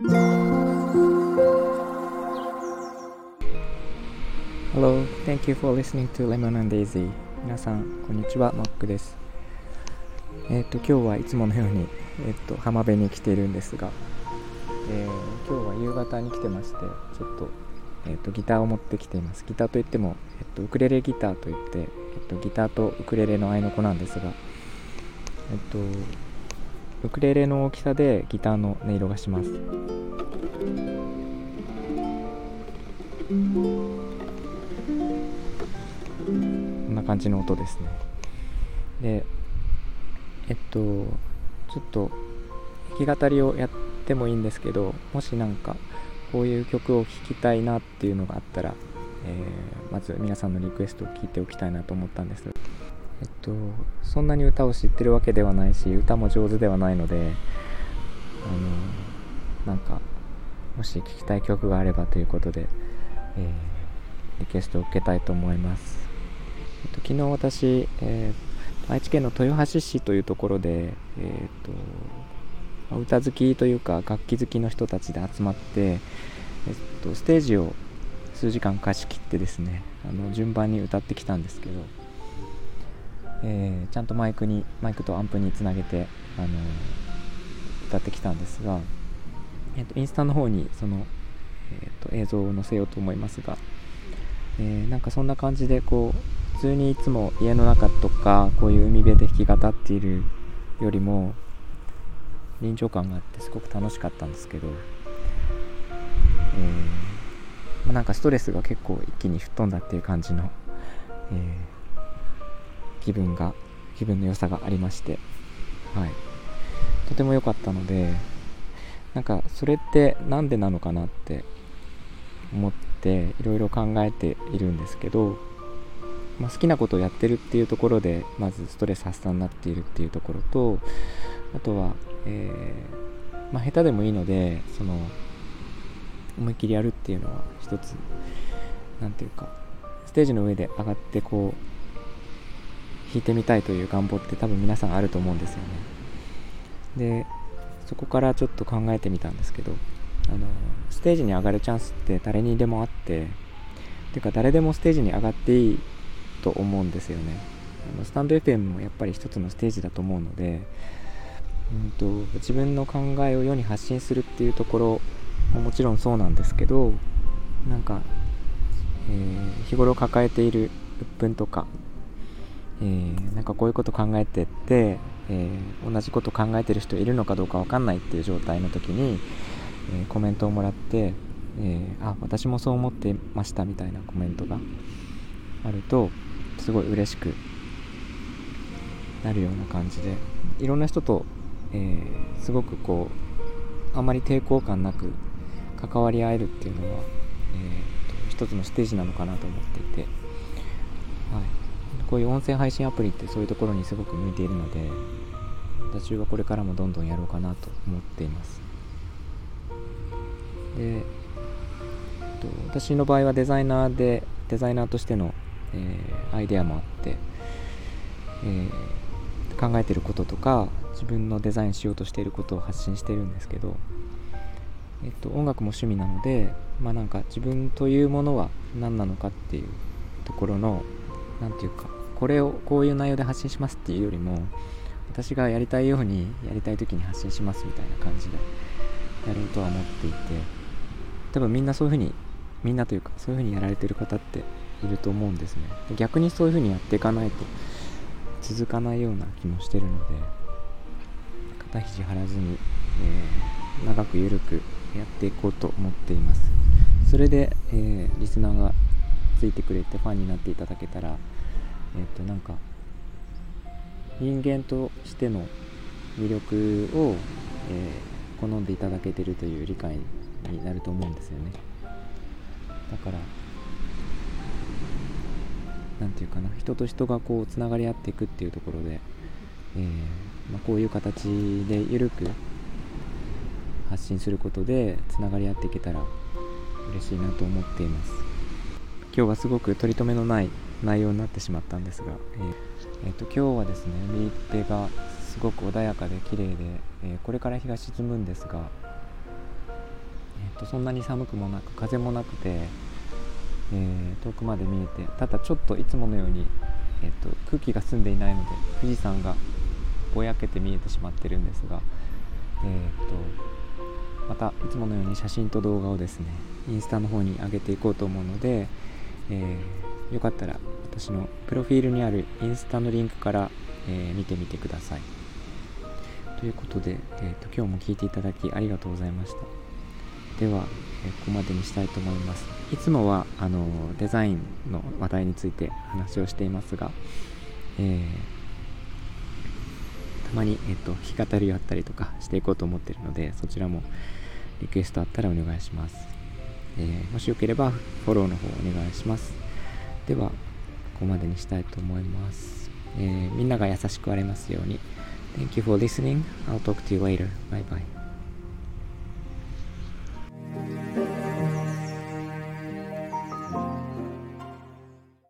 Hello, thank you for listening to Lemon and Daisy. 皆さん、こんにちは、マックです。えっ、と、今日はいつものように、えっ、と、浜辺に来ているんですが、えー今日は夕方に来てまして、ちょっと、えっ、と、ギターを持ってきています。ギターといっても、えっ、と、ウクレレギターといって、えっ、と、ギターとウクレレの合いの子なんですが、えっ、と、ウクレレの大きさでギターの音色がします。こんな感じの音ですね。で、えっと、ちょっと弾き語りをやってもいいんですけど、もしなんかこういう曲を聴きたいなっていうのがあったら、えーまず皆さんのリクエストを聞いておきたいなと思ったんです。えっと、そんなに歌を知ってるわけではないし、歌も上手ではないので、あの、なんか、もし聴きたい曲があればということで、えーリクエストを受けたいと思います。えっと、昨日私、えー愛知県の豊橋市というところで、えーと歌好きというか楽器好きの人たちで集まって、えっと、ステージを数時間貸し切ってですねあの順番に歌ってきたんですけど、えーちゃんとマイクにマイクとアンプにつなげて、あの歌ってきたんですが、えっとインスタの方にその、えっと映像を載せようと思いますが、えーなんかそんな感じでこう普通にいつも家の中とかこういう海辺で弾き語っているよりも臨場感があってすごく楽しかったんですけど、えーまあ、なんかストレスが結構一気に吹っ飛んだっていう感じの、えー気分が気分の良さがありまして、はい、とても良かったのでなんかそれってなんでなのかなって思っていろいろ考えているんですけど、まあ、好きなことをやってるっていうところでまずストレス発散になっているっていうところとあとは、えーまあ、下手でもいいのでその思いっきりやるっていうのは一つなんていうかステージの上で上がってこう弾いてみたいという願望って多分皆さんあると思うんですよね。でそこからちょっと考えてみたんですけどあのステージに上がるチャンスって誰にでもあっててか誰でもステージに上がっていいと思うんですよね。あのスタンド FM もやっぱり一つのステージだと思うので、うん、と自分の考えを世に発信するっていうところももちろんそうなんですけどなんか、えー日頃抱えている鬱憤とか、えーなんかこういうこと考えてって、えー同じこと考えてる人いるのかどうかわかんないっていう状態の時に、えーコメントをもらって、えーあ私もそう思ってましたみたいなコメントがあるとすごい嬉しくなるような感じでいろんな人と、えすごくこうあまり抵抗感なく関わり合えるっていうのは、えーと一つのステージなのかなと思っていて、こういう音声配信アプリってそういうところにすごく向いているので私はこれからもどんどんやろうかなと思っています。で、えと私の場合はデザイナーでデザイナーとしての、えーアイデアもあって、えー考えてることとか自分のデザインしようとしていることを発信してるんですけど、えっと、音楽も趣味なのでまあなんか自分というものは何なのかっていうところの何ていうかこれをこういう内容で発信しますっていうよりも私がやりたいようにやりたい時に発信しますみたいな感じでやろうとは思っていて多分みんなそういうふうにみんなというかそういうふうにやられてる方っていると思うんですね。逆にそういうふうにやっていかないと続かないような気もしてるので肩肘張らずに、えー長く緩くやっていこうと思っています。それで、えーリスナーがついてくれてファンになっていただけたらえっ、となんか人間としての魅力を、えー好んでいただけてるという理解になると思うんですよね。だからなんていうかな人と人がこうつながり合っていくっていうところで、えーまあ、こういう形で緩く発信することでつながり合っていけたら嬉しいなと思っています。今日はすごく取り留めのない内容になってしまったんですが、えーえーと今日はですね海辺がすごく穏やかで綺麗で、えーこれから日が沈むんですが、と、そんなに寒くもなく風もなくて、え、遠くまで見えてただちょっといつものように、えーと、空気が澄んでいないので富士山がぼやけて見えてしまってるんですが、えーと、またいつものように写真と動画をですねインスタの方に上げていこうと思うので、えー、よかったら私のプロフィールにあるインスタのリンクから、えー、見てみてください。ということで、えーと、今日も聴いていただきありがとうございました。では、えここまでにしたいと思います。いつもはあのデザインの話題について話をしていますが、えー、たまに、えーと、弾き語りをあったりとかしていこうと思っているので、そちらもリクエストあったらお願いします。えー、もしよければフォローの方お願いします。では、ここまでにしたいと思います。えー、みんなが優しくありますように。Thank you for listening. I'll talk to you later. Bye bye.